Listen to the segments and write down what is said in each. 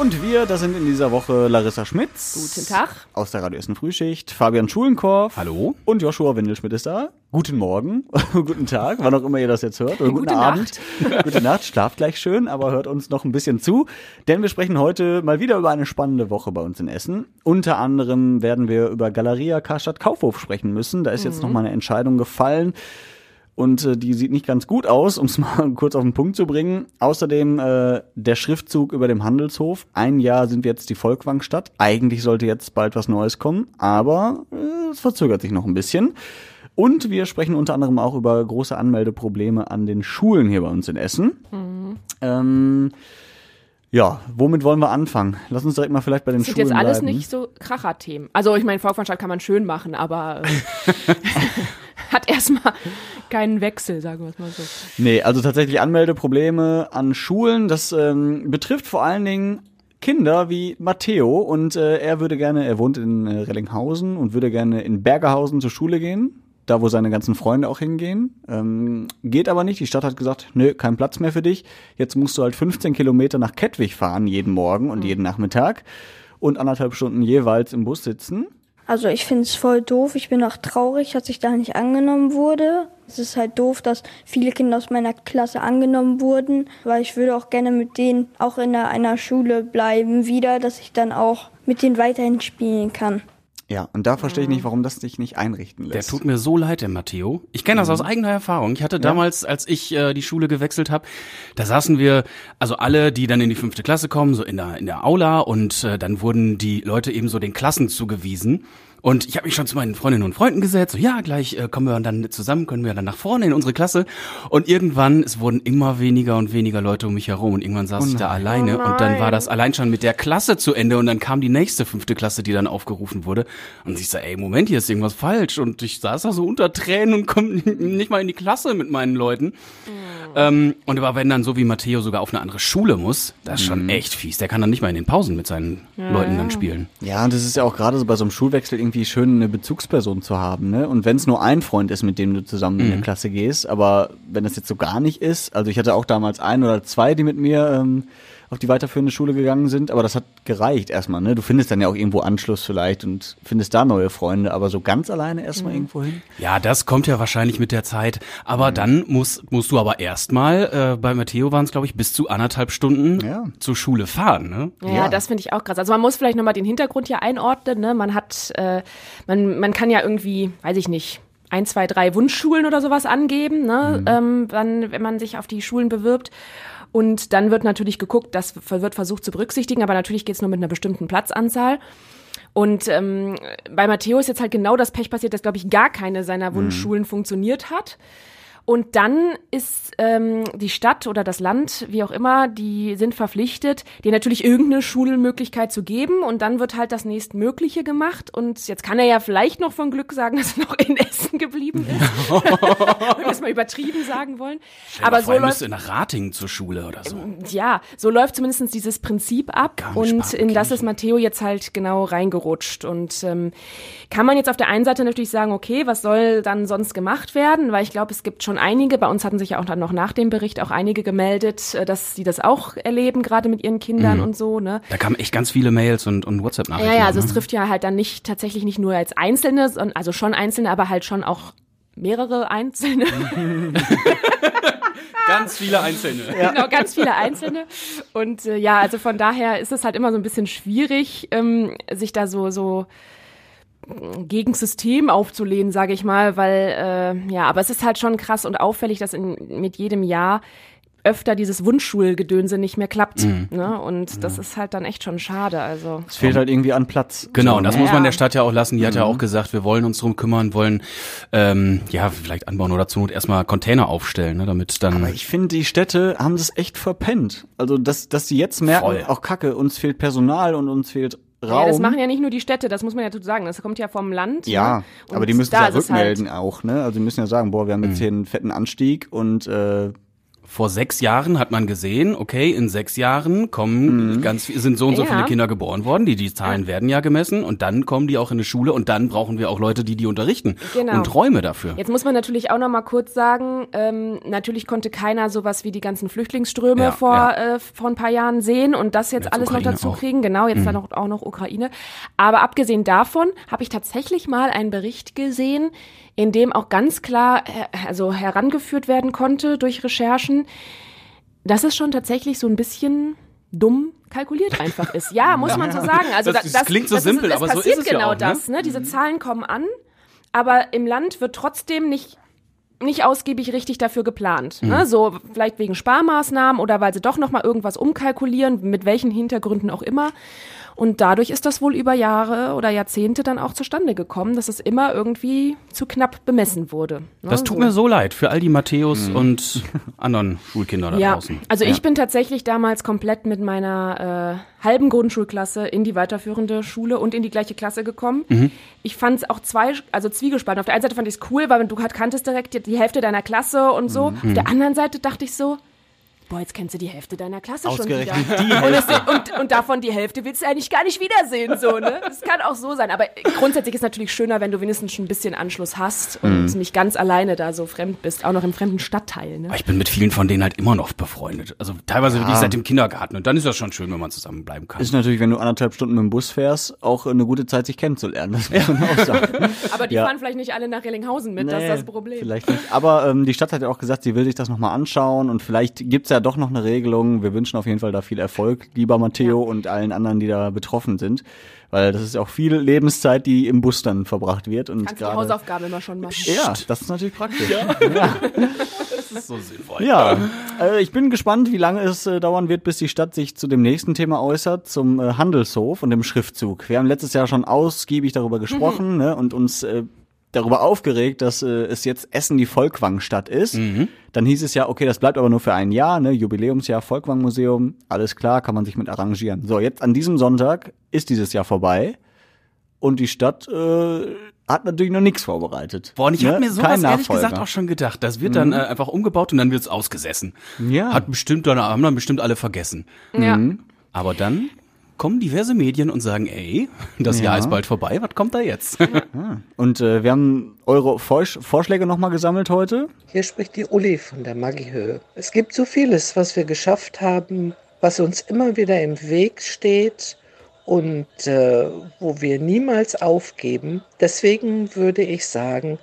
Und wir, das sind in dieser Woche Larissa Schmitz. Guten Tag. Aus der Radio Essen Frühschicht. Fabian Schulenkorf. Hallo. Und Joshua Windelschmidt ist da. Guten Morgen, guten Tag, wann auch immer ihr das jetzt hört. Oder guten Gute Abend. Gute Nacht, schlaft gleich schön, aber hört uns noch ein bisschen zu. Denn wir sprechen heute mal wieder über eine spannende Woche bei uns in Essen. Unter anderem werden wir über Galeria Karstadt Kaufhof sprechen müssen. Da ist jetzt noch mal eine Entscheidung gefallen. Und äh, die sieht nicht ganz gut aus, um es mal kurz auf den Punkt zu bringen. Außerdem äh, der Schriftzug über dem Handelshof. Ein Jahr sind wir jetzt die Volkwangstadt. Eigentlich sollte jetzt bald was Neues kommen, aber äh, es verzögert sich noch ein bisschen. Und wir sprechen unter anderem auch über große Anmeldeprobleme an den Schulen hier bei uns in Essen. Ähm, ja, womit wollen wir anfangen? Lass uns direkt mal vielleicht bei den Das sind Schulen jetzt alles bleiben. nicht so Kracherthemen. Also ich meine, Volksmannschaft kann man schön machen, aber äh, hat erstmal keinen Wechsel, sagen wir es mal so. Nee, also tatsächlich Anmeldeprobleme an Schulen. Das ähm, betrifft vor allen Dingen Kinder wie Matteo und äh, er würde gerne, er wohnt in äh, Rellinghausen und würde gerne in Bergerhausen zur Schule gehen, da wo seine ganzen Freunde auch hingehen. Ähm, geht aber nicht. Die Stadt hat gesagt, nö, kein Platz mehr für dich. Jetzt musst du halt 15 Kilometer nach Kettwig fahren jeden Morgen und jeden Nachmittag und anderthalb Stunden jeweils im Bus sitzen. Also ich finde es voll doof. Ich bin auch traurig, dass ich da nicht angenommen wurde. Es ist halt doof, dass viele Kinder aus meiner Klasse angenommen wurden, weil ich würde auch gerne mit denen auch in einer, Schule bleiben wieder, dass ich dann auch mit denen weiterhin spielen kann. Ja, und da verstehe ich nicht, warum das sich nicht einrichten Der lässt. tut mir so leid, der Matteo. Ich kenne das aus eigener Erfahrung. Ich hatte damals, als ich äh, die Schule gewechselt habe, da saßen wir, also alle, die dann in die fünfte Klasse kommen, so in der in der Aula und äh, dann wurden die Leute eben so den Klassen zugewiesen. Und ich habe mich schon zu meinen Freundinnen und Freunden gesetzt, so ja, gleich äh, kommen wir dann zusammen, können wir dann nach vorne in unsere Klasse. Und irgendwann, es wurden immer weniger und weniger Leute um mich herum und irgendwann saß ich da alleine und dann war das allein schon mit der Klasse zu Ende und dann kam die nächste fünfte Klasse, die dann aufgerufen wurde. Und ich sag, ey, Moment, hier ist irgendwas falsch. Und ich saß da so unter Tränen und komme nicht mal in die Klasse mit meinen Leuten. Ähm, und aber wenn dann so wie Matteo sogar auf eine andere Schule muss, das ist schon echt fies. Der kann dann nicht mal in den Pausen mit seinen Leuten dann spielen. Ja, und das ist ja auch gerade so bei so einem Schulwechsel irgendwie schön, eine Bezugsperson zu haben, ne? Und wenn es nur ein Freund ist, mit dem du zusammen in eine Klasse gehst, aber wenn das jetzt so gar nicht ist, also ich hatte auch damals ein oder zwei, die mit mir ähm, auf die weiterführende Schule gegangen sind, aber das hat gereicht erstmal, ne? Du findest dann ja auch irgendwo Anschluss vielleicht und findest da neue Freunde, aber so ganz alleine erstmal irgendwo hin. Ja, das kommt ja wahrscheinlich mit der Zeit. Aber dann musst, musst du aber erstmal, äh, bei Matteo waren es, glaube ich, bis zu anderthalb Stunden Ja. zur Schule fahren. Ne? Ja, Ja. das finde ich auch krass. Also man muss vielleicht nochmal den Hintergrund hier einordnen. Ne? Man hat, äh, man, man kann ja irgendwie, weiß ich nicht, ein, zwei, drei Wunschschulen oder sowas angeben, ne? ähm, dann, wenn man sich auf die Schulen bewirbt. Und dann wird natürlich geguckt, das wird versucht zu berücksichtigen, aber natürlich geht's nur mit einer bestimmten Platzanzahl. Und ähm, bei Matteo ist jetzt halt genau das Pech passiert, dass, glaube ich, gar keine seiner Wunschschulen funktioniert hat. Und dann ist ähm, die Stadt oder das Land, wie auch immer, die sind verpflichtet, dir natürlich irgendeine Schulmöglichkeit zu geben. Und dann wird halt das nächstmögliche gemacht. Und jetzt kann er ja vielleicht noch von Glück sagen, dass er noch in Essen geblieben ist. Wenn wir es mal übertrieben sagen wollen. Aber Vor so läuft nach Rating zur Schule oder so. ja, so läuft zumindest dieses Prinzip ab und in das ist Matteo jetzt halt genau reingerutscht. Und ähm, kann man jetzt auf der einen Seite natürlich sagen, okay, was soll dann sonst gemacht werden? Weil ich glaube, es gibt schon einige, bei uns hatten sich ja auch dann noch nach dem Bericht auch einige gemeldet, äh, dass sie das auch erleben, gerade mit ihren Kindern und so, ne? Da kamen echt ganz viele Mails und, und WhatsApp-Nachrichten. Ja, ja, also ne? es trifft ja halt dann nicht tatsächlich nicht nur als Einzelne, sondern also schon Einzelne, aber halt schon auch mehrere Einzelne. ganz viele Einzelne. Genau, ganz viele Einzelne. Und äh, ja, also von daher ist es halt immer so ein bisschen schwierig, ähm, sich da so, so gegen System aufzulehnen, sage ich mal, weil äh, ja, aber es ist halt schon krass und auffällig, dass in, mit jedem Jahr öfter dieses Wunschschulgedönse nicht mehr klappt. Ne? Und das ist halt dann echt schon schade. Also Es fehlt halt irgendwie an Platz. Genau, und das ne? muss man Ja. der Stadt ja auch lassen. Die hat ja auch gesagt, wir wollen uns drum kümmern, wollen ähm, ja vielleicht anbauen oder zur Not erstmal Container aufstellen, ne, damit dann. Aber ich finde, die Städte haben das echt verpennt. Also, dass, dass sie jetzt merken, Voll. auch Kacke, uns fehlt Personal und uns fehlt Raum. ja, das machen ja nicht nur die Städte, das muss man ja dazu sagen. Das kommt ja vom Land. Ja, ne? Und aber die müssen da ja halt- rückmelden auch, ne? Also die müssen ja sagen, boah, wir haben jetzt hier einen fetten Anstieg und äh, vor sechs Jahren hat man gesehen, okay, in sechs Jahren kommen Mhm. ganz sind so und so Ja. viele Kinder geboren worden, die die Zahlen werden ja gemessen und dann kommen die auch in eine Schule und dann brauchen wir auch Leute, die die unterrichten Genau. und Räume dafür. Jetzt muss man natürlich auch noch mal kurz sagen, ähm, natürlich konnte keiner sowas wie die ganzen Flüchtlingsströme Ja, vor, ja. äh, vor ein paar Jahren sehen und das jetzt Jetzt alles noch Ukraine dazu auch. Mhm. kriegen. Genau, jetzt dann auch, auch noch Ukraine. Aber abgesehen davon habe ich tatsächlich mal einen Bericht gesehen, in dem auch ganz klar äh, also herangeführt werden konnte durch Recherchen, dass es schon tatsächlich so ein bisschen dumm kalkuliert einfach ist. Ja, muss man so sagen. Also Das- da- das klingt so das simpel, ist, aber es so passiert ist es ja genau auch, ne? das. Ne? Diese Zahlen kommen an, aber im Land wird trotzdem nicht nicht ausgiebig richtig dafür geplant. Ne? So vielleicht wegen Sparmaßnahmen oder weil sie doch noch mal irgendwas umkalkulieren, mit welchen Hintergründen auch immer. Und dadurch ist das wohl über Jahre oder Jahrzehnte dann auch zustande gekommen, dass es immer irgendwie zu knapp bemessen wurde. Ne? Das tut mir so leid für all die Matthäus Mhm. und anderen Schulkinder da ja, draußen. also ich bin tatsächlich damals komplett mit meiner äh, halben Grundschulklasse in die weiterführende Schule und in die gleiche Klasse gekommen. Mhm. Ich fand es auch zwei, also zwiegespalten. Auf der einen Seite fand ich es cool, weil du halt kanntest direkt die, die Hälfte deiner Klasse und so. Mhm. Auf der anderen Seite dachte ich so, boah, jetzt kennst du die Hälfte deiner Klasse schon wieder. Ausgerechnet die Und, es, und, und davon die Hälfte willst du eigentlich gar nicht wiedersehen, so, ne? Das kann auch so sein. Aber grundsätzlich ist natürlich schöner, wenn du wenigstens schon ein bisschen Anschluss hast und Mhm. nicht ganz alleine da so fremd bist, auch noch im fremden Stadtteil, ne? Aber ich bin mit vielen von denen halt immer noch befreundet. Also teilweise wirklich seit dem Kindergarten. Und dann ist das schon schön, wenn man zusammenbleiben kann. Ist natürlich, wenn du anderthalb Stunden mit dem Bus fährst, auch eine gute Zeit, sich kennenzulernen. Das muss man auch sagen. Aber die Ja. fahren vielleicht nicht alle nach Rellinghausen mit, das ist Nee, das Problem. Vielleicht nicht. Aber ähm, die Stadt hat ja auch gesagt, sie will sich das nochmal anschauen und vielleicht gibt's ja doch noch eine Regelung. Wir wünschen auf jeden Fall da viel Erfolg, lieber Matteo und allen anderen, die da betroffen sind. Weil das ist auch viel Lebenszeit, die im Bus dann verbracht wird. Und Kannst die gerade- Hausaufgaben immer schon machen. Ja, das ist natürlich praktisch. Das ist so sinnvoll. Ja, äh, ich bin gespannt, wie lange es äh, dauern wird, bis die Stadt sich zu dem nächsten Thema äußert, zum äh, Handelshof und dem Schriftzug. Wir haben letztes Jahr schon ausgiebig darüber gesprochen ne, und uns äh, darüber aufgeregt, dass äh, es jetzt Essen die Volkwang-Stadt ist. Dann hieß es ja, okay, das bleibt aber nur für ein Jahr, ne, Jubiläumsjahr Volkwang-Museum, alles klar, kann man sich mit arrangieren. So, jetzt an diesem Sonntag ist dieses Jahr vorbei und die Stadt äh, hat natürlich noch nichts vorbereitet. Boah, und ich ne? hab mir sowas Kein ehrlich gesagt Nachfolger. auch schon gedacht. Das wird dann äh, einfach umgebaut und dann wird's ausgesessen. Ja. Hat bestimmt dann, haben dann bestimmt alle vergessen. Ja. Aber dann kommen diverse Medien und sagen, ey, das Jahr ist bald vorbei, was kommt da jetzt? Und äh, wir haben eure Vorsch Vorschläge nochmal gesammelt heute. Hier spricht die Uli von der Magiehöhe. Es gibt so vieles, was wir geschafft haben, was uns immer wieder im Weg steht und äh, wo wir niemals aufgeben. Deswegen würde ich sagen,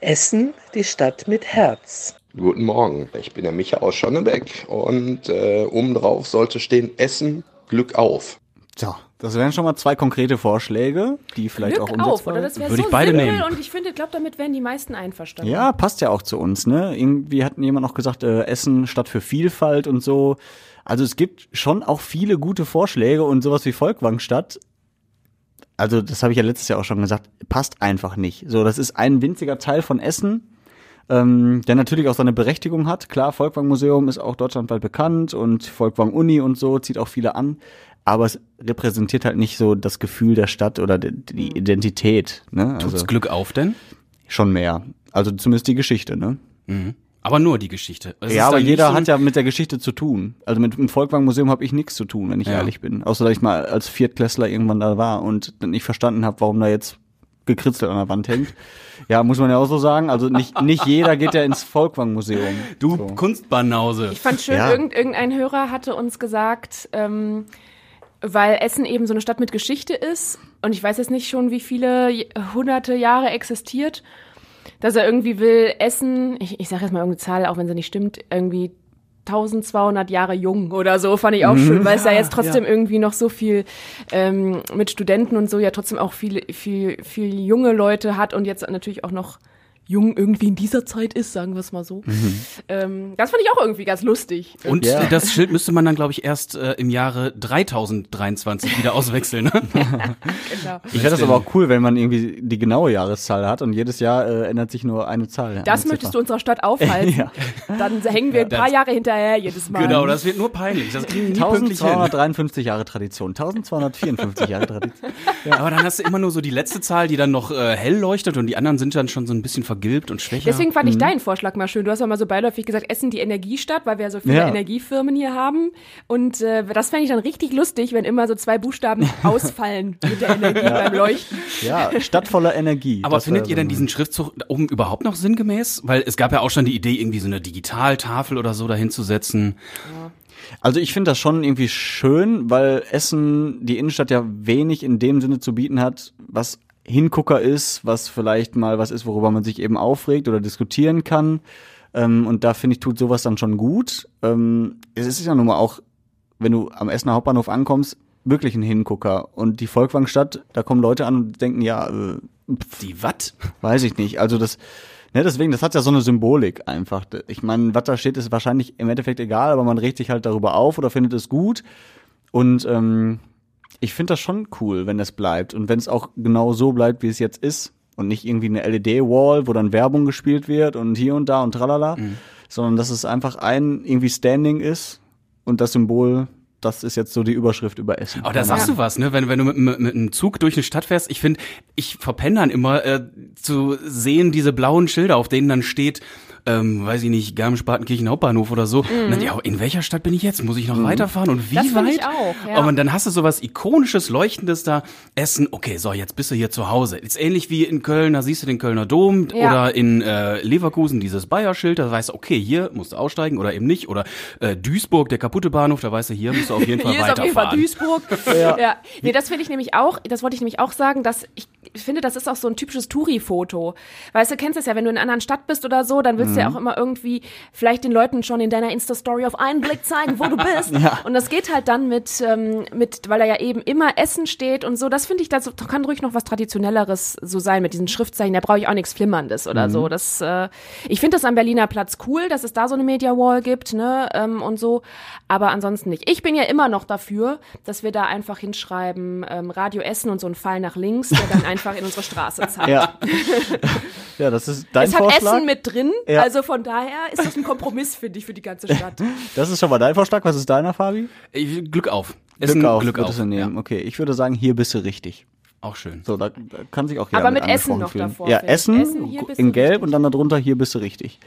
Essen, die Stadt mit Herz. Guten Morgen, ich bin der Micha aus Schonnebeck und äh, oben drauf sollte stehen Essen, Glück auf. So, das wären schon mal zwei konkrete Vorschläge, die vielleicht Glück auch umsetzbar auf, oder? Das wäre Würde so ich beide nehmen. und ich finde, glaube, damit wären die meisten einverstanden. Ja, passt ja auch zu uns, ne? Irgendwie hat jemand noch gesagt, äh, Essen statt für Vielfalt und so. Also es gibt schon auch viele gute Vorschläge und sowas wie Volkwangstadt. Also das habe ich ja letztes Jahr auch schon gesagt, passt einfach nicht. So, das ist ein winziger Teil von Essen, ähm, der natürlich auch seine Berechtigung hat. Klar, Volkwang Museum ist auch deutschlandweit bekannt und Volkwang Uni und so zieht auch viele an. Aber es repräsentiert halt nicht so das Gefühl der Stadt oder die, die Identität. Ne? Tut's Also Glück auf denn? schon mehr. Also zumindest die Geschichte, ne? Aber nur die Geschichte. Es ja, aber jeder so hat ja mit der Geschichte zu tun. Also mit dem Volkwang Museum habe ich nichts zu tun, wenn ich Ja. ehrlich bin. Außer dass ich mal als Viertklässler irgendwann da war und nicht verstanden habe, warum da jetzt gekritzelt an der Wand hängt. Ja, muss man ja auch so sagen. Also nicht, nicht jeder geht ja ins Volkwang Museum. Du So. Kunstbanause. Ich fand schön, Ja. irgend, irgendein Hörer hatte uns gesagt, ähm, weil Essen eben so eine Stadt mit Geschichte ist und ich weiß jetzt nicht schon, wie viele hunderte Jahre existiert, dass er irgendwie will, Essen, ich, ich sage jetzt mal irgendeine Zahl, auch wenn sie nicht stimmt, irgendwie 1200 Jahre jung oder so, fand ich auch schön, weil es ja jetzt trotzdem irgendwie noch so viel ähm, mit Studenten und so ja trotzdem auch viel, viel, viel junge Leute hat und jetzt natürlich auch noch jung irgendwie in dieser Zeit ist, sagen wir es mal so. Ähm, das fand ich auch irgendwie ganz lustig. Und Ja. das Schild müsste man dann, glaube ich, erst äh, im Jahre 3023 wieder auswechseln. Ne? Genau. Ich finde das aber auch cool, wenn man irgendwie die genaue Jahreszahl hat und jedes Jahr äh, ändert sich nur eine Zahl. Das eine möchtest du unserer Stadt aufhalten. Ja. Dann hängen wir ein paar Jahre hinterher jedes Mal. genau, das wird nur peinlich. Das kriegen wir nie pünktlich hin. 1253 Jahre Tradition, 1254 Jahre Tradition. Aber dann hast du immer nur so die letzte Zahl, die dann noch äh, hell leuchtet und die anderen sind dann schon so ein bisschen vergilbt und schwächer. Deswegen fand ich deinen Vorschlag mal schön. Du hast ja mal so beiläufig gesagt, Essen die Energiestadt, weil wir ja so viele Ja. Energiefirmen hier haben. Und äh, das fände ich dann richtig lustig, wenn immer so zwei Buchstaben ausfallen mit der Energie beim Leuchten. Ja, Stadt voller Energie. Aber Das findet ihr denn diesen Schriftzug da oben überhaupt noch sinngemäß? Weil es gab ja auch schon die Idee, irgendwie so eine Digitaltafel oder so dahinzusetzen. Also ich finde das schon irgendwie schön, weil Essen die Innenstadt ja wenig in dem Sinne zu bieten hat, was Hingucker ist, was vielleicht mal was ist, worüber man sich eben aufregt oder diskutieren kann. Ähm, und da finde ich, tut sowas dann schon gut. Ähm, es ist ja nun mal auch, wenn du am Essener Hauptbahnhof ankommst, wirklich ein Hingucker. Und die Volkwangstadt, da kommen Leute an und denken, ja, äh, Die Watt? Weiß ich nicht. Also das, ne, deswegen, das hat ja so eine Symbolik einfach. Ich meine, was da steht, ist wahrscheinlich im Endeffekt egal, aber man regt sich halt darüber auf oder findet es gut. Und ähm, ich finde das schon cool, wenn das bleibt. Und wenn es auch genau so bleibt, wie es jetzt ist. Und nicht irgendwie eine LED-Wall, wo dann Werbung gespielt wird und hier und da und tralala. Sondern dass es einfach ein irgendwie Standing ist und das Symbol, das ist jetzt so die Überschrift über Essen. Aber da sagst du was, ne? Wenn, wenn du mit, mit, mit einem Zug durch eine Stadt fährst, ich finde, ich verpenne dann immer äh, zu sehen diese blauen Schilder, auf denen dann steht, ähm, weiß ich nicht, Garmisch-Partenkirchen Hauptbahnhof oder so. Und dann, ja, in welcher Stadt bin ich jetzt? Muss ich noch weiterfahren und wie Das weit? ich auch, ja. Aber dann hast du sowas ikonisches, leuchtendes da. Essen, okay, so, jetzt bist du hier zu Hause. Ist ähnlich wie in Köln, da siehst du den Kölner Dom Ja. oder in äh, Leverkusen dieses Bayer-Schild, da weißt du, okay, hier musst du aussteigen oder eben nicht. Oder äh, Duisburg, der kaputte Bahnhof, da weißt du, hier musst du auf jeden Fall Hier ist auf jeden Fall weiterfahren. Duisburg. ja. Nee, das finde ich nämlich auch, das wollte ich nämlich auch sagen, dass ich finde, das ist auch so ein typisches Touri-Foto. Weißt du, kennst es ja, wenn du in einer anderen Stadt bist oder so, dann willst du ja auch immer irgendwie vielleicht den Leuten schon in deiner Insta-Story auf einen Blick zeigen, wo du bist. Und das geht halt dann mit, ähm, mit, weil da ja eben immer Essen steht und so. Das finde ich, das kann ruhig noch was Traditionelleres so sein mit diesen Schriftzeichen. Da brauche ich auch nichts Flimmerndes oder so. Das, äh, ich finde das am Berliner Platz cool, dass es da so eine Media Wall gibt, ne, ähm, und so. Aber ansonsten nicht. Ich bin ja immer noch dafür, dass wir da einfach hinschreiben, ähm, Radio Essen und so ein Pfeil nach links, der dann einfach in unsere Straße zeigt. Ja. ja, das ist dein Es hat Vorschlag. Essen mit drin, Ja. also von daher ist das ein Kompromiss, finde ich, für die ganze Stadt. Das ist schon mal dein Vorschlag. Was ist deiner, Fabi? Ich- Glück auf. Glück auf, Glück auf. würdest du nehmen. Okay, ich würde sagen, hier bist du richtig. Auch schön. So, da, da kann sich auch jeder Aber mit Essen angesprochen noch fühlen. davor, Ja. Essen, Essen, in Gelb richtig. und dann darunter hier bist du richtig.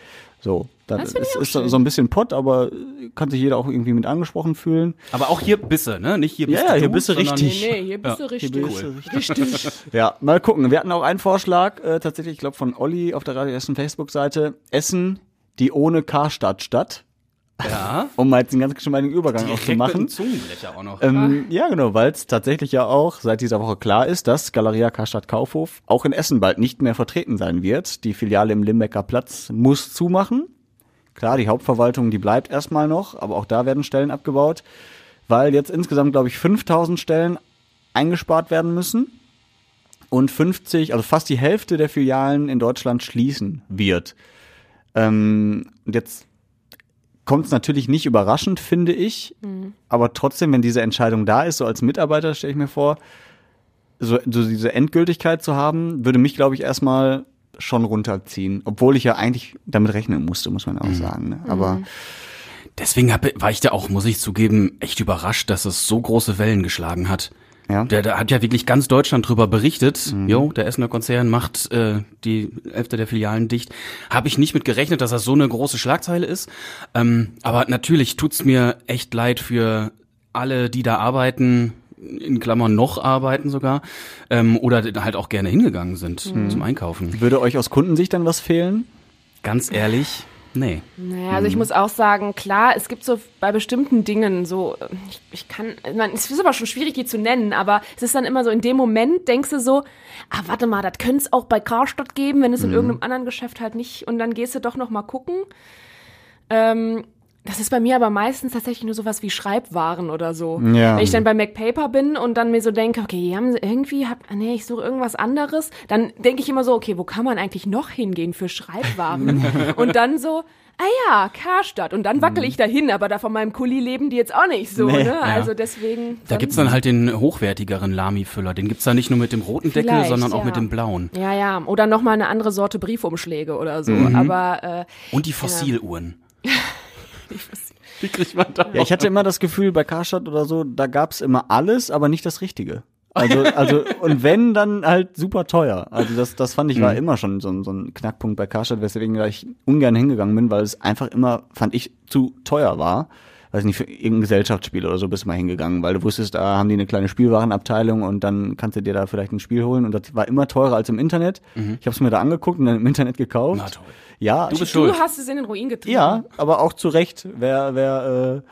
So, dann Das ist, finde ich auch ist so ein bisschen Pott, aber kann sich jeder auch irgendwie mit angesprochen fühlen. Aber auch hier Bisse, ne? Nicht hier bist Ja, ja, du, hier bist du richtig. Nee, hier bist du richtig. Hier bist du richtig. Ja, mal gucken. Wir hatten auch einen Vorschlag, äh, tatsächlich, ich glaube, von Olli auf der Radio Essen Facebook-Seite. Essen, die ohne Karstadt statt. Ja. Um mal jetzt einen ganz geschmeidigen Übergang auch zu mit machen. einem Zungenbrecher auch noch. Ähm, ja, genau, weil es tatsächlich ja auch seit dieser Woche klar ist, dass Galeria Karstadt Kaufhof auch in Essen bald nicht mehr vertreten sein wird. Die Filiale im Limbecker Platz muss zumachen. Klar, die Hauptverwaltung, die bleibt erstmal noch, aber auch da werden Stellen abgebaut, weil jetzt insgesamt, glaube ich, 5000 Stellen eingespart werden müssen und 50, also fast die Hälfte der Filialen in Deutschland schließen wird. Ähm, und jetzt kommt es natürlich nicht überraschend, finde ich. Aber trotzdem, wenn diese Entscheidung da ist, so als Mitarbeiter stelle ich mir vor, so, so diese Endgültigkeit zu haben, würde mich, glaube ich, erstmal schon runterziehen. Obwohl ich ja eigentlich damit rechnen musste, muss man auch sagen. Ne? Aber Deswegen hab, war ich da auch, muss ich zugeben, echt überrascht, dass es so große Wellen geschlagen hat. Ja. Der, der hat ja wirklich ganz Deutschland drüber berichtet. Jo, der Essener Konzern macht äh, die Hälfte der Filialen dicht. Habe ich nicht mit gerechnet, dass das so eine große Schlagzeile ist. Ähm, aber natürlich tut's mir echt leid für alle, die da arbeiten, in Klammern noch arbeiten sogar, ähm, oder halt auch gerne hingegangen sind zum Einkaufen. Würde euch aus Kundensicht dann was fehlen? Ganz ehrlich, nee. Naja, also ich muss auch sagen, klar, es gibt so bei bestimmten Dingen so, ich, ich kann, man, es ist aber schon schwierig, die zu nennen, aber es ist dann immer so, in dem Moment denkst du so, ah, warte mal, das könnte es auch bei Karstadt geben, wenn es in irgendeinem anderen Geschäft halt nicht, und dann gehst du doch noch mal gucken. Ähm, das ist bei mir aber meistens tatsächlich nur sowas wie Schreibwaren oder so. Ja. Wenn ich dann bei MacPaper bin und dann mir so denke, okay, die haben sie irgendwie, hab, ah, nee, ich suche irgendwas anderes, dann denke ich immer so, okay, wo kann man eigentlich noch hingehen für Schreibwaren? und dann so, ah ja, Karstadt. Und dann wackel ich dahin, aber da von meinem Kuli leben die jetzt auch nicht so, Nee. ne? Also deswegen. Da gibt's dann halt den hochwertigeren Lami-Füller. Den gibt's da nicht nur mit dem roten Deckel, sondern auch ja. mit dem blauen. Ja, ja. Oder nochmal eine andere Sorte Briefumschläge oder so. Mhm. Aber äh, Und die Fossiluhren. Die kriegt man da Ja, ich hatte immer das Gefühl, bei Karstadt oder so, da gab's immer alles, aber nicht das Richtige. Also, also, und wenn, dann halt super teuer. Also das, das fand ich war immer schon so, ein- so ein Knackpunkt bei Karstadt, weswegen ich ungern hingegangen bin, weil es einfach immer, fand ich, zu teuer war. Weiß nicht, für irgendein Gesellschaftsspiel oder so bist du mal hingegangen, weil du wusstest, da haben die eine kleine Spielwarenabteilung und dann kannst du dir da vielleicht ein Spiel holen und das war immer teurer als im Internet. Ich habe es mir da angeguckt und dann im Internet gekauft. Na toll. Ja, Du bist Du schuld. hast es in den Ruin getrieben. ja, aber auch zu Recht. Wer, wer, äh,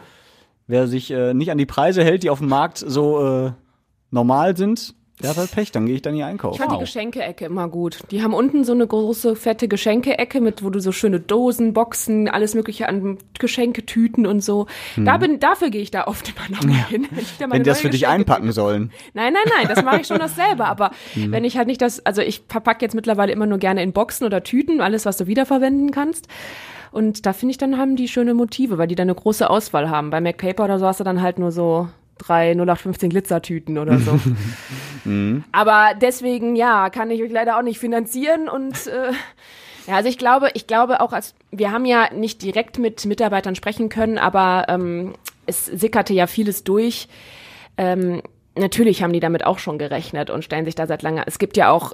wer sich äh, nicht an die Preise hält, die auf dem Markt so äh, normal sind, der hat halt Pech, dann gehe ich da nie Ich einkaufen. fand die Geschenke-Ecke immer gut. Die haben unten so eine große, fette Geschenke-Ecke mit, wo du so schöne Dosen, Boxen, alles mögliche an Geschenketüten und so. Da bin, dafür gehe ich da oft immer noch mal hin. Wenn, ich da meine Wenn die das für dich einpacken sollen. Nein, nein, nein, das mache ich schon dasselbe. Aber Mhm. wenn ich halt nicht das, also ich verpacke jetzt mittlerweile immer nur gerne in Boxen oder Tüten, alles, was du wiederverwenden kannst. Und da finde ich, dann haben die schöne Motive, weil die dann eine große Auswahl haben. Bei MacPaper oder so hast du dann halt nur so drei 0815 Glitzertüten oder so. Aber deswegen, ja, kann ich euch leider auch nicht finanzieren und äh, ja, also ich glaube, ich glaube auch, als wir haben ja nicht direkt mit Mitarbeitern sprechen können, aber ähm, es sickerte ja vieles durch. Ähm, natürlich haben die damit auch schon gerechnet und stellen sich da seit langer. Es gibt ja auch,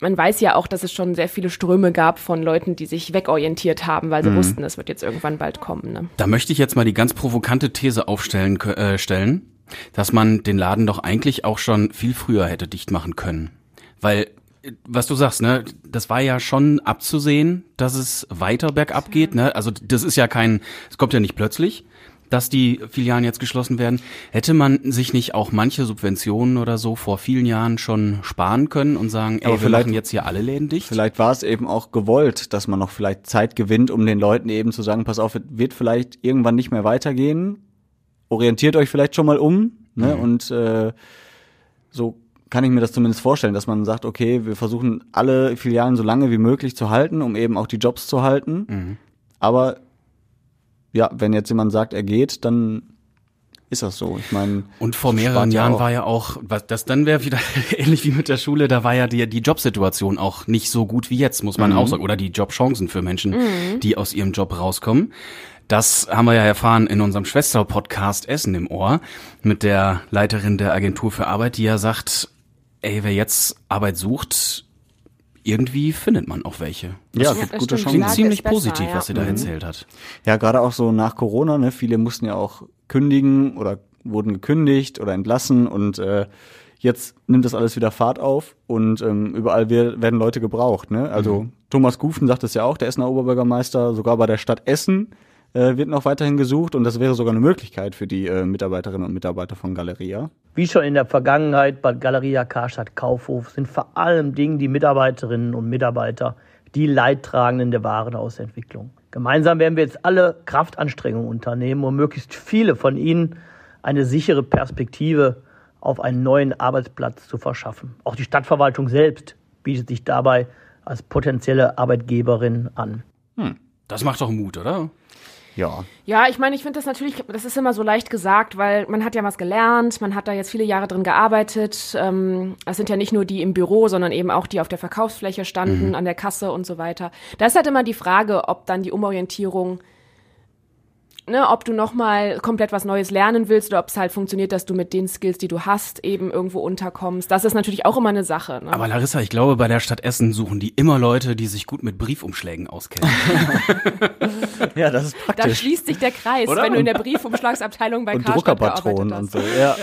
man weiß ja auch, dass es schon sehr viele Ströme gab von Leuten, die sich wegorientiert haben, weil sie wussten, es wird jetzt irgendwann bald kommen. Ne? Da möchte ich jetzt mal die ganz provokante These aufstellen äh, stellen, dass man den Laden doch eigentlich auch schon viel früher hätte dicht machen können. Weil, äh, was du sagst, ne, das war ja schon abzusehen, dass es weiter bergab geht, ne? Also das ist ja kein, es kommt ja nicht plötzlich, dass die Filialen jetzt geschlossen werden. Hätte man sich nicht auch manche Subventionen oder so vor vielen Jahren schon sparen können und sagen, ey, Aber wir machen jetzt hier alle Läden dicht? Vielleicht war es eben auch gewollt, dass man noch vielleicht Zeit gewinnt, um den Leuten eben zu sagen, pass auf, es wird vielleicht irgendwann nicht mehr weitergehen. Orientiert euch vielleicht schon mal um. Ne? Und äh, so kann ich mir das zumindest vorstellen, dass man sagt, okay, wir versuchen alle Filialen so lange wie möglich zu halten, um eben auch die Jobs zu halten. Aber ja, wenn jetzt jemand sagt, er geht, dann ist das so. Ich meine, Und vor mehreren ja Jahren auch. war ja auch, was das dann wäre wieder ähnlich wie mit der Schule, da war ja die, die Jobsituation auch nicht so gut wie jetzt, muss man auch sagen. Oder die Jobchancen für Menschen, die aus ihrem Job rauskommen. Das haben wir ja erfahren in unserem Schwester-Podcast Essen im Ohr mit der Leiterin der Agentur für Arbeit, die ja sagt, ey, wer jetzt Arbeit sucht, irgendwie findet man auch welche. ja, gibt das gute stimmt. Chancen. Klingt ziemlich besser, positiv, ja. was sie da Mhm. erzählt hat. Ja, gerade auch so nach Corona, ne? Viele mussten ja auch kündigen oder wurden gekündigt oder entlassen und äh, jetzt nimmt das alles wieder Fahrt auf und ähm, überall werden Leute gebraucht. Ne? Also Thomas Gufen sagt es ja auch, der Essener Oberbürgermeister, sogar bei der Stadt Essen äh, wird noch weiterhin gesucht und das wäre sogar eine Möglichkeit für die äh, Mitarbeiterinnen und Mitarbeiter von Galeria. Wie schon in der Vergangenheit bei Galeria Karstadt Kaufhof sind vor allem Dingen die Mitarbeiterinnen und Mitarbeiter die Leidtragenden der Warenausentwicklung. Gemeinsam werden wir jetzt alle Kraftanstrengungen unternehmen, um möglichst viele von ihnen eine sichere Perspektive auf einen neuen Arbeitsplatz zu verschaffen. Auch die Stadtverwaltung selbst bietet sich dabei als potenzielle Arbeitgeberin an. Das macht doch Mut, oder? Ja, Ja, ich meine, ich finde das natürlich, das ist immer so leicht gesagt, weil man hat ja was gelernt, man hat da jetzt viele Jahre drin gearbeitet. Ähm, es sind ja nicht nur die im Büro, sondern eben auch die auf der Verkaufsfläche standen, an der Kasse und so weiter. Da ist halt immer die Frage, ob dann die Umorientierung, ne, ob du nochmal komplett was Neues lernen willst oder ob es halt funktioniert, dass du mit den Skills, die du hast, eben irgendwo unterkommst. Das ist natürlich auch immer eine Sache. Ne? Aber Larissa, ich glaube, bei der Stadt Essen suchen die immer Leute, die sich gut mit Briefumschlägen auskennen. ja, das ist da praktisch. schließt sich der Kreis, Oder? wenn du in der Briefumschlagsabteilung bei Und Karstadt Druckerpatronen und so. Ja.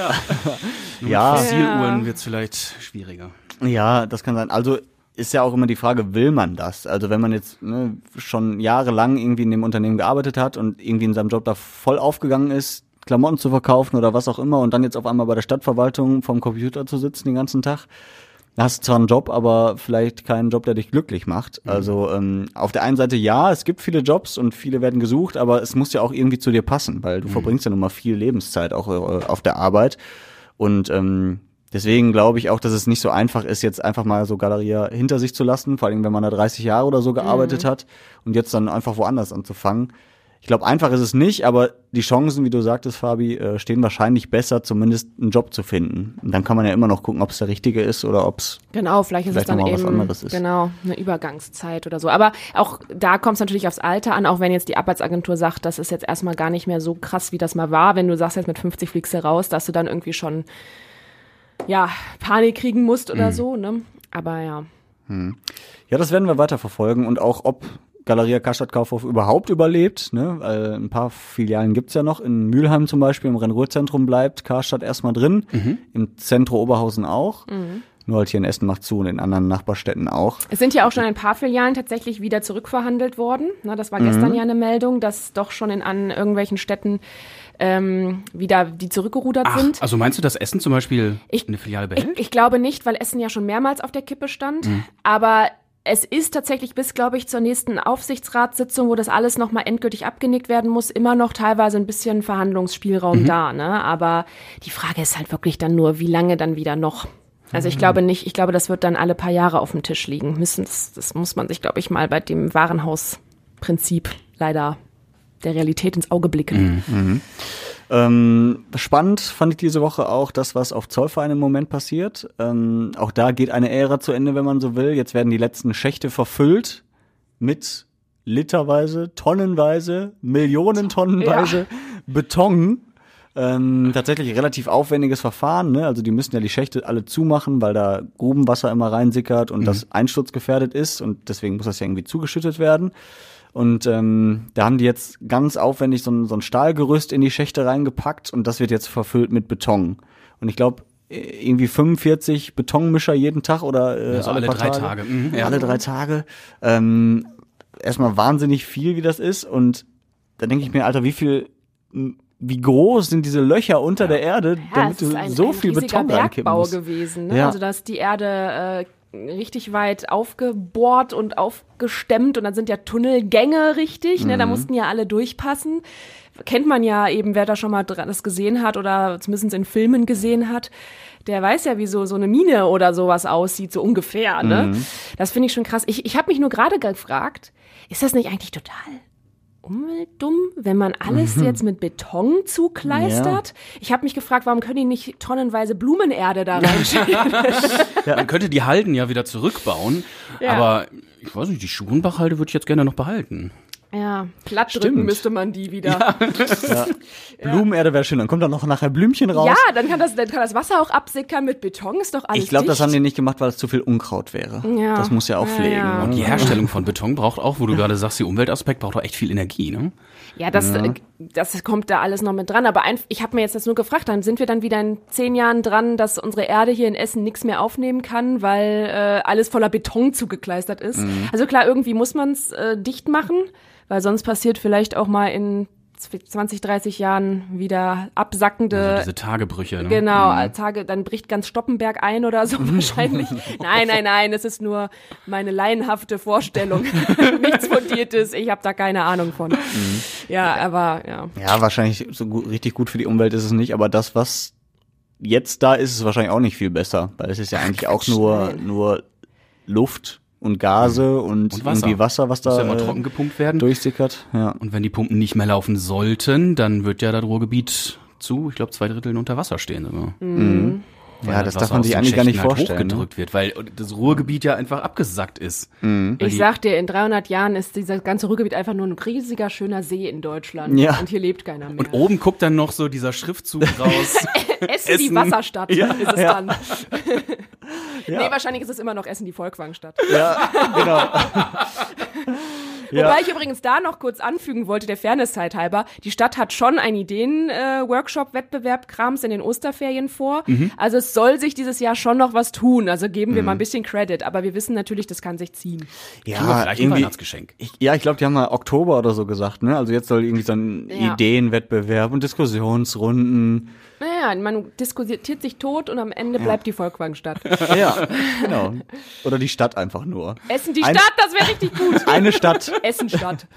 Ja. Fossiluhren wird's vielleicht schwieriger. Ja, das kann sein. Also ist ja auch immer die Frage, will man das? Also wenn man jetzt ne, schon jahrelang irgendwie in dem Unternehmen gearbeitet hat und irgendwie in seinem Job da voll aufgegangen ist, Klamotten zu verkaufen oder was auch immer und dann jetzt auf einmal bei der Stadtverwaltung vom Computer zu sitzen den ganzen Tag, da hast zwar einen Job, aber vielleicht keinen Job, der dich glücklich macht. Also ähm, auf der einen Seite ja, es gibt viele Jobs und viele werden gesucht, aber es muss ja auch irgendwie zu dir passen, weil du verbringst ja nun mal viel Lebenszeit auch äh, auf der Arbeit. Und ähm, deswegen glaube ich auch, dass es nicht so einfach ist, jetzt einfach mal so Galeria hinter sich zu lassen, vor allem wenn man da 30 Jahre oder so gearbeitet hat und jetzt dann einfach woanders anzufangen. Ich glaube, einfach ist es nicht, aber die Chancen, wie du sagtest, Fabi, äh, stehen wahrscheinlich besser, zumindest einen Job zu finden. Und dann kann man ja immer noch gucken, ob es der richtige ist oder ob es Genau, vielleicht ist Vielleicht es dann eben anderes ist. genau eine Übergangszeit oder so. Aber auch da kommt es natürlich aufs Alter an, auch wenn jetzt die Arbeitsagentur sagt, das ist jetzt erstmal gar nicht mehr so krass, wie das mal war. Wenn du sagst, jetzt mit 50 fliegst du raus, dass du dann irgendwie schon ja, Panik kriegen musst oder so, ne? Aber ja. Ja, das werden wir weiter verfolgen und auch ob Galeria Karstadt Kaufhof überhaupt überlebt, ne? Weil ein paar Filialen gibt's ja noch. In Mülheim zum Beispiel im Rhein-Ruhr-Zentrum bleibt Karstadt erstmal drin, im Zentrum Oberhausen auch. Nur halt hier in Essen macht zu und in anderen Nachbarstädten auch. Es sind ja auch schon ein paar Filialen tatsächlich wieder zurückverhandelt worden. Na, das war gestern ja eine Meldung, dass doch schon in an irgendwelchen Städten ähm, wieder die zurückgerudert Ach, sind. also meinst du, dass Essen zum Beispiel Ich- eine Filiale Ich, behält? ich glaube nicht, weil Essen ja schon mehrmals auf der Kippe stand. Aber es ist tatsächlich bis, glaube ich, zur nächsten Aufsichtsratssitzung, wo das alles nochmal endgültig abgenickt werden muss, immer noch teilweise ein bisschen Verhandlungsspielraum da. Ne? Aber die Frage ist halt wirklich dann nur, wie lange dann wieder noch. Also ich glaube nicht, ich glaube, das wird dann alle paar Jahre auf dem Tisch liegen müssen. Das, das muss man sich, glaube ich, mal bei dem Warenhausprinzip leider der Realität ins Auge blicken. Ähm, spannend fand ich diese Woche auch das, was auf Zollverein im Moment passiert. Ähm, auch da geht eine Ära zu Ende, wenn man so will. Jetzt werden die letzten Schächte verfüllt mit literweise, tonnenweise, Millionen tonnenweise Beton. Ähm, tatsächlich relativ aufwendiges Verfahren, ne? Also die müssen ja die Schächte alle zumachen, weil da Grubenwasser immer reinsickert und das einsturzgefährdet ist und deswegen muss das ja irgendwie zugeschüttet werden. Und ähm, da haben die jetzt ganz aufwendig so ein, so ein Stahlgerüst in die Schächte reingepackt und das wird jetzt verfüllt mit Beton. Und ich glaube, irgendwie 45 Betonmischer jeden Tag oder äh, Also alle drei Tage, mhm, ja. Alle drei Tage. Ähm, erstmal wahnsinnig viel, wie das ist. Und da denke ich mir, Alter, wie viel, wie groß sind diese Löcher unter der Erde, Ja, damit du ein, so ein viel riesiger Beton reinkippen Bergbau musst. gewesen. Ne? Ja. Also da ist die Erde äh, richtig weit aufgebohrt und aufgestemmt und dann sind ja Tunnelgänge richtig. Ne? Mhm. Da mussten ja alle durchpassen. Kennt man ja eben, wer da schon mal das gesehen hat oder zumindest in Filmen gesehen hat. Der weiß ja, wie so, so eine Mine oder sowas aussieht, so ungefähr. Ne? Mhm. Das finde ich schon krass. Ich, ich habe mich nur gerade gefragt, ist das nicht eigentlich total umweltdumm, wenn man alles jetzt mit Beton zukleistert? Ich habe mich gefragt, warum können die nicht tonnenweise Blumenerde da reinschieben? Man könnte die Halden ja wieder zurückbauen, Ja. aber ich weiß nicht, die Schulenbachhalde würde ich jetzt gerne noch behalten. Ja, platt drücken Stimmt. müsste man die wieder. Blumenerde wäre schön, dann kommt da noch nachher Blümchen raus. Ja, dann kann, das, dann kann das Wasser auch absickern mit Beton, ist doch alles ich glaube, das haben die nicht gemacht, weil es zu viel Unkraut wäre. Ja. Das muss ja auch Ja, pflegen. ja. Ne? Die Herstellung von Beton braucht auch, wo du gerade sagst, die Umweltaspekt braucht auch echt viel Energie, ne? Ja, das, äh, das kommt da alles noch mit dran. Aber ein, ich habe mir jetzt das nur gefragt, dann sind wir dann wieder in zehn Jahren dran, dass unsere Erde hier in Essen nichts mehr aufnehmen kann, weil äh, alles voller Beton zugekleistert ist. Mhm. Also klar, irgendwie muss man es äh, dicht machen, weil sonst passiert vielleicht auch mal in 20, 30 Jahren wieder absackende Also diese Tagebrüche, ne? Genau, äh, Tage, dann bricht ganz Stoppenberg ein oder so wahrscheinlich. Nein, nein, nein, es ist nur meine laienhafte Vorstellung. Nichts Fundiertes, ich habe da keine Ahnung von. Ja, aber ja. Ja, wahrscheinlich so gut, richtig gut für die Umwelt ist es nicht, aber das, was jetzt da ist, ist wahrscheinlich auch nicht viel besser, weil es ist ja eigentlich auch nur, nur Luft und Gase und, Und Wasser. irgendwie Wasser, was da ja immer äh, trocken gepumpt werden. durchsickert. Ja. Und wenn die Pumpen nicht mehr laufen sollten, dann wird ja das Ruhrgebiet zu, ich glaube, zwei Drittel unter Wasser stehen sogar. Mhm. Weil Ja, das Wasser darf man sich eigentlich gar nicht halt vorstellen, ne? hochgedrückt wird, weil das Ruhrgebiet ja einfach abgesackt ist. Weil Ich die- sag dir, in 300 Jahren ist dieses ganze Ruhrgebiet einfach nur ein riesiger, schöner See in Deutschland. Ja. Und hier lebt keiner mehr. Und oben guckt dann noch so dieser Schriftzug raus. Essen, die Essen. Wasserstadt ist es Ja. dann. Nee, wahrscheinlich ist es immer noch Essen die Volkwangstadt. ja, genau. Ja. Wobei ich übrigens da noch kurz anfügen wollte, der Fairnesszeit halber, die Stadt hat schon einen Ideen-Workshop-Wettbewerb Krams in den Osterferien vor. Mhm. Also es soll sich dieses Jahr schon noch was tun. Also geben wir mal ein bisschen Credit. Aber wir wissen natürlich, das kann sich ziehen. Kriegen wir vielleicht ein Weihnachtsgeschenk. Ich, ja, ich glaube, die haben mal Oktober oder so gesagt, ne? Also jetzt soll irgendwie so ein Ja. Ideenwettbewerb und Diskussionsrunden. Naja, man diskutiert sich tot und am Ende bleibt die Volkwangstadt. Ja, genau. Oder die Stadt einfach nur. Essen die Ein- Stadt, das wäre richtig gut. Eine Stadt. Essenstadt.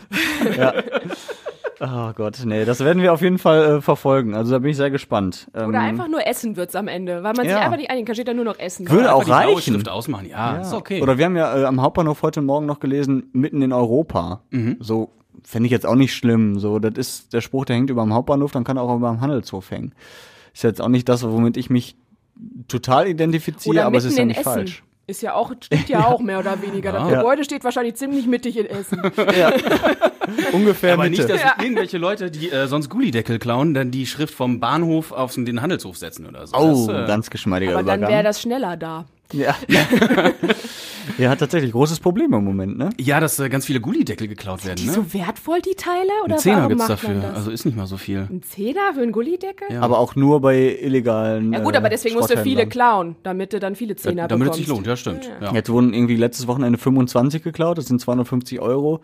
Oh Gott, nee, das werden wir auf jeden Fall äh, verfolgen. Also da bin ich sehr gespannt. Ähm, Oder einfach nur Essen wird's am Ende, weil man sich Ja. einfach nicht einigen kann. Steht da nur noch Essen. Würde auch die reichen. Schrift ausmachen, ja, ist okay. Oder wir haben ja äh, am Hauptbahnhof heute Morgen noch gelesen, mitten in Europa. So fände ich jetzt auch nicht schlimm. So, das ist der Spruch, der hängt über dem Hauptbahnhof, dann kann er auch über dem Handelshof hängen. Ist jetzt auch nicht das, womit ich mich total identifiziere, aber es ist ja in nicht Essen. falsch. Ist ja auch, steht ja auch mehr oder weniger. Das Ja. Gebäude steht wahrscheinlich ziemlich mittig in Essen. Ungefähr Aber Mitte. nicht, dass irgendwelche Leute, die äh, sonst Gullideckel klauen, dann die Schrift vom Bahnhof auf den Handelshof setzen oder so. oh, das, äh, ganz geschmeidiger Aber dann Übergang. wäre das schneller da. ja. Ja, hat tatsächlich großes Problem im Moment, ne? Ja, dass äh, ganz viele Gullideckel geklaut werden, Die ne? so wertvoll, die Teile? Oder Ein Zehner warum gibt's dafür, also ist nicht mal so viel. ein Zehner für einen Gullideckel? Ja. Aber auch nur bei illegalen. gut, äh, aber deswegen musst du viele klauen, damit du dann viele Zehner Äh, damit es bekommst. sich lohnt, ja, stimmt. Ja. Jetzt wurden irgendwie letztes Wochenende 25 geklaut, das sind 250 Euro.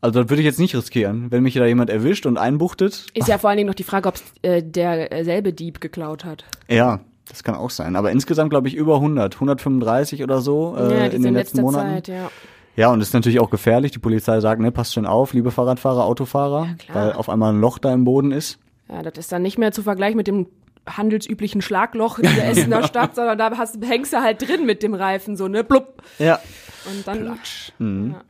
Also das würde ich jetzt nicht riskieren. Wenn mich da jemand erwischt und einbuchtet, Ist ja vor allen Dingen noch die Frage, ob äh, derselbe Dieb geklaut hat. ja, das kann auch sein. Aber insgesamt glaube ich über 100, 135 oder so äh, ja, in den letzten Monaten. Zeit, ja. Ja, und das ist natürlich auch gefährlich. Die Polizei sagt, ne, passt schon auf, liebe Fahrradfahrer, Autofahrer, klar. weil auf einmal ein Loch da im Boden ist. Ja, das ist dann nicht mehr zu vergleichen mit dem handelsüblichen Schlagloch in der Essener Stadt, sondern da hast, hängst du halt drin mit dem Reifen, so, ne, blub. Ja. Und dann, Ja,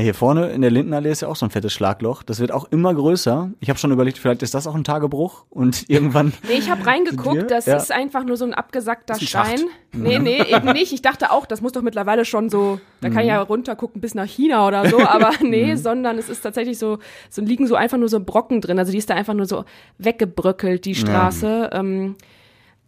hier vorne in der Lindenallee ist ja auch so ein fettes Schlagloch. Das wird auch immer größer. Ich habe schon überlegt, vielleicht ist das auch ein Tagebruch und irgendwann. nee, ich habe reingeguckt, das Ja. ist einfach nur so ein abgesackter ein Schacht. Stein. Nee, nee, eben nicht. Ich dachte auch, das muss doch mittlerweile schon so, da kann ich ja runtergucken bis nach China oder so, aber nee, sondern es ist tatsächlich so, so liegen so einfach nur so Brocken drin. Also die ist da einfach nur so weggebröckelt, die Straße. Ähm,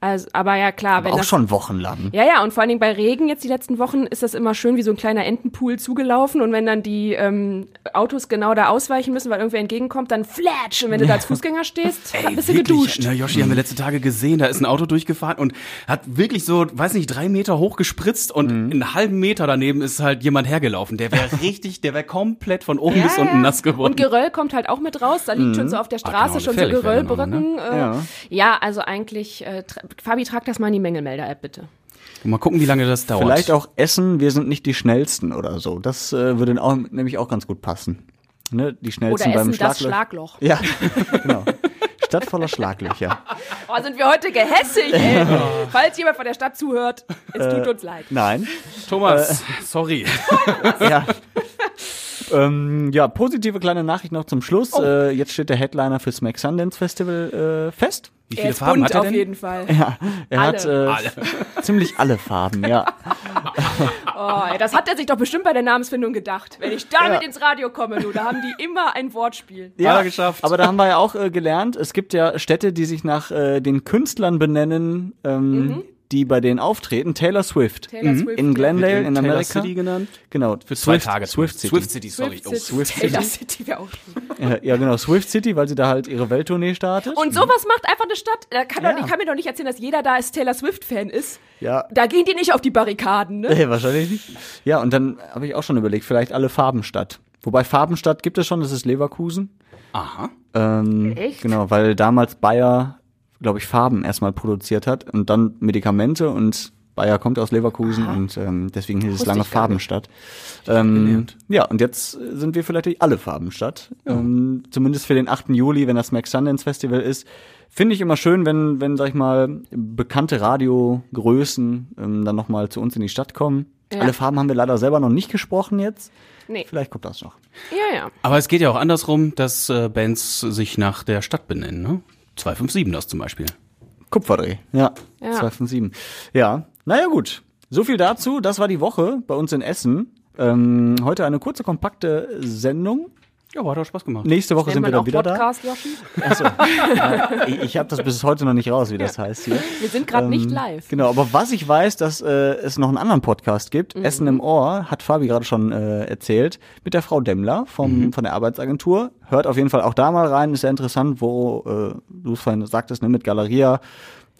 also, aber ja, klar, wenn auch das schon wochenlang. Ja, ja, und vor allen Dingen bei Regen jetzt die letzten Wochen ist das immer schön wie so ein kleiner Entenpool zugelaufen und wenn dann die ähm, Autos genau da ausweichen müssen, weil irgendwer entgegenkommt, dann flatsch und wenn du da als Fußgänger stehst, Ey, bist du geduscht. Ne, Joshi haben wir letzte Tage gesehen, da ist ein Auto durchgefahren und hat wirklich so, weiß nicht, drei Meter hoch gespritzt und Mhm. einen halben Meter daneben ist halt jemand hergelaufen. Der wäre richtig, der wäre komplett von oben bis unten nass geworden. Und Geröll kommt halt auch mit raus, da liegt schon so auf der Ah, Straße genau, schon so auch, Geröllbrücken. Äh, Ja. ja. also eigentlich, äh, Fabi, trag das mal in die Mängelmelder-App bitte. Mal gucken, wie lange das dauert. Vielleicht auch Essen, wir sind nicht die schnellsten oder so. Das äh, würde auch, nämlich auch ganz gut passen. Ne? Die schnellsten Oder beim Essen das Schlagloch. Schlagloch. Ja, genau. Stadt voller Schlaglöcher. Oh, sind wir heute gehässig, ey. Falls jemand von der Stadt zuhört, es Äh, tut uns leid. Nein. Thomas, sorry. ja. Ähm, ja, positive kleine Nachricht noch zum Schluss. Oh. Äh, jetzt steht der Headliner fürs Mac Sundance Festival äh, fest. Wie Er viele ist Farben bunt hat er auf denn? jeden Fall. Ja, er Alle. hat äh, ziemlich alle Farben, ja. Oh, ey, das hat er sich doch bestimmt bei der Namensfindung gedacht. Wenn ich damit Ja. ins Radio komme, du, da haben die immer ein Wortspiel. Ja, geschafft. aber da haben wir ja auch äh, gelernt, es gibt ja Städte, die sich nach äh, den Künstlern benennen, ähm, die bei denen auftreten. Taylor Swift. Mhm. Taylor Swift. In Glendale in Taylor Amerika. City genannt? Genau. Für zwei Swift, Tage. Swift City. Swift City, sorry. Swift Oh. City. Swift Taylor City. City wäre auch. Ja, ja, genau. Swift City, weil sie da halt ihre Welttournee startet. Und sowas macht einfach eine Stadt. Da kann, Ja. doch, ich kann mir doch nicht erzählen, dass jeder da ist Taylor Swift-Fan ist. ja. Da gehen die nicht auf die Barrikaden, ne? Nee, wahrscheinlich nicht. Ja, und dann habe ich auch schon überlegt, vielleicht alle Farbenstadt. Wobei Farbenstadt gibt es schon, das ist Leverkusen. Aha. Ähm, Echt? Genau, weil damals Bayer, glaube ich, Farben erstmal produziert hat und dann Medikamente und Bayer kommt aus Leverkusen und ähm, deswegen hieß es lange Farbenstadt. Ähm, ja, und jetzt sind wir vielleicht alle Farbenstadt. Ähm, zumindest für den 8. Juli, wenn das Max Sundance Festival ist. Finde ich immer schön, wenn, wenn, sag ich mal, bekannte Radiogrößen ähm, dann nochmal zu uns in die Stadt kommen. Ja. Alle Farben haben wir leider selber noch nicht gesprochen jetzt. Nee. Vielleicht kommt das noch. Ja, ja. Aber es geht ja auch andersrum, dass äh, Bands sich nach der Stadt benennen, ne? 257 das zum Beispiel. Kupferdreh, ja. Ja. 2 von 7. Ja, naja gut. So viel dazu. Das war die Woche bei uns in Essen. Ähm, heute eine kurze, kompakte Sendung. Ja, aber hat auch Spaß gemacht. Nächste Woche Nennt sind wir dann wieder Podcast, Yoshi? da. Achso. ja, ich ich habe das bis heute noch nicht raus, wie das heißt hier. Wir sind gerade nicht Ähm, live. Genau, aber was ich weiß, dass äh, es noch einen anderen Podcast gibt, Mhm. Essen im Ohr, hat Fabi gerade schon äh, erzählt, mit der Frau Demmler vom, von der Arbeitsagentur. Hört auf jeden Fall auch da mal rein, ist sehr interessant, wo äh, du es vorhin sagtest, ne, mit Galeria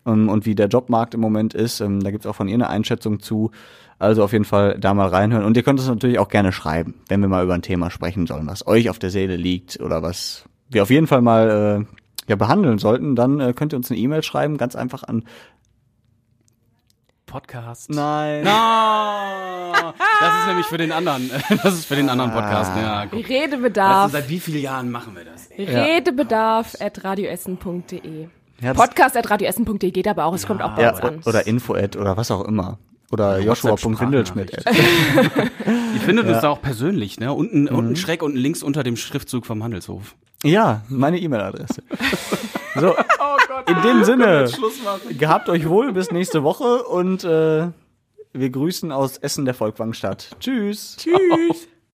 ähm, und wie der Jobmarkt im Moment ist. Ähm, da gibt's auch von ihr eine Einschätzung zu. Also auf jeden Fall da mal reinhören. Und ihr könnt es natürlich auch gerne schreiben, wenn wir mal über ein Thema sprechen sollen, was euch auf der Seele liegt oder was wir auf jeden Fall mal äh, ja, behandeln sollten. Dann äh, könnt ihr uns eine E-Mail schreiben, ganz einfach an Podcast. Nein. No! Das ist nämlich für den anderen. Das ist für den anderen Podcast. Ja, guck. Weißt du, Redebedarf. seit wie vielen Jahren machen wir das? Redebedarf. Ja, at radioessen.de geht aber auch, es kommt auch bei Ja, uns an. oder Info-Ad oder was auch immer. Oder joshua.windelschmidt. Ihr findet uns da auch persönlich, ne? Unten, Mhm. unten schräg unten links unter dem Schriftzug vom Handelshof. Ja, meine E-Mail-Adresse. So, Oh in dem Sinne, gehabt euch wohl bis nächste Woche und äh, Wir grüßen aus Essen der Volkwangstadt. Tschüss. Tschüss.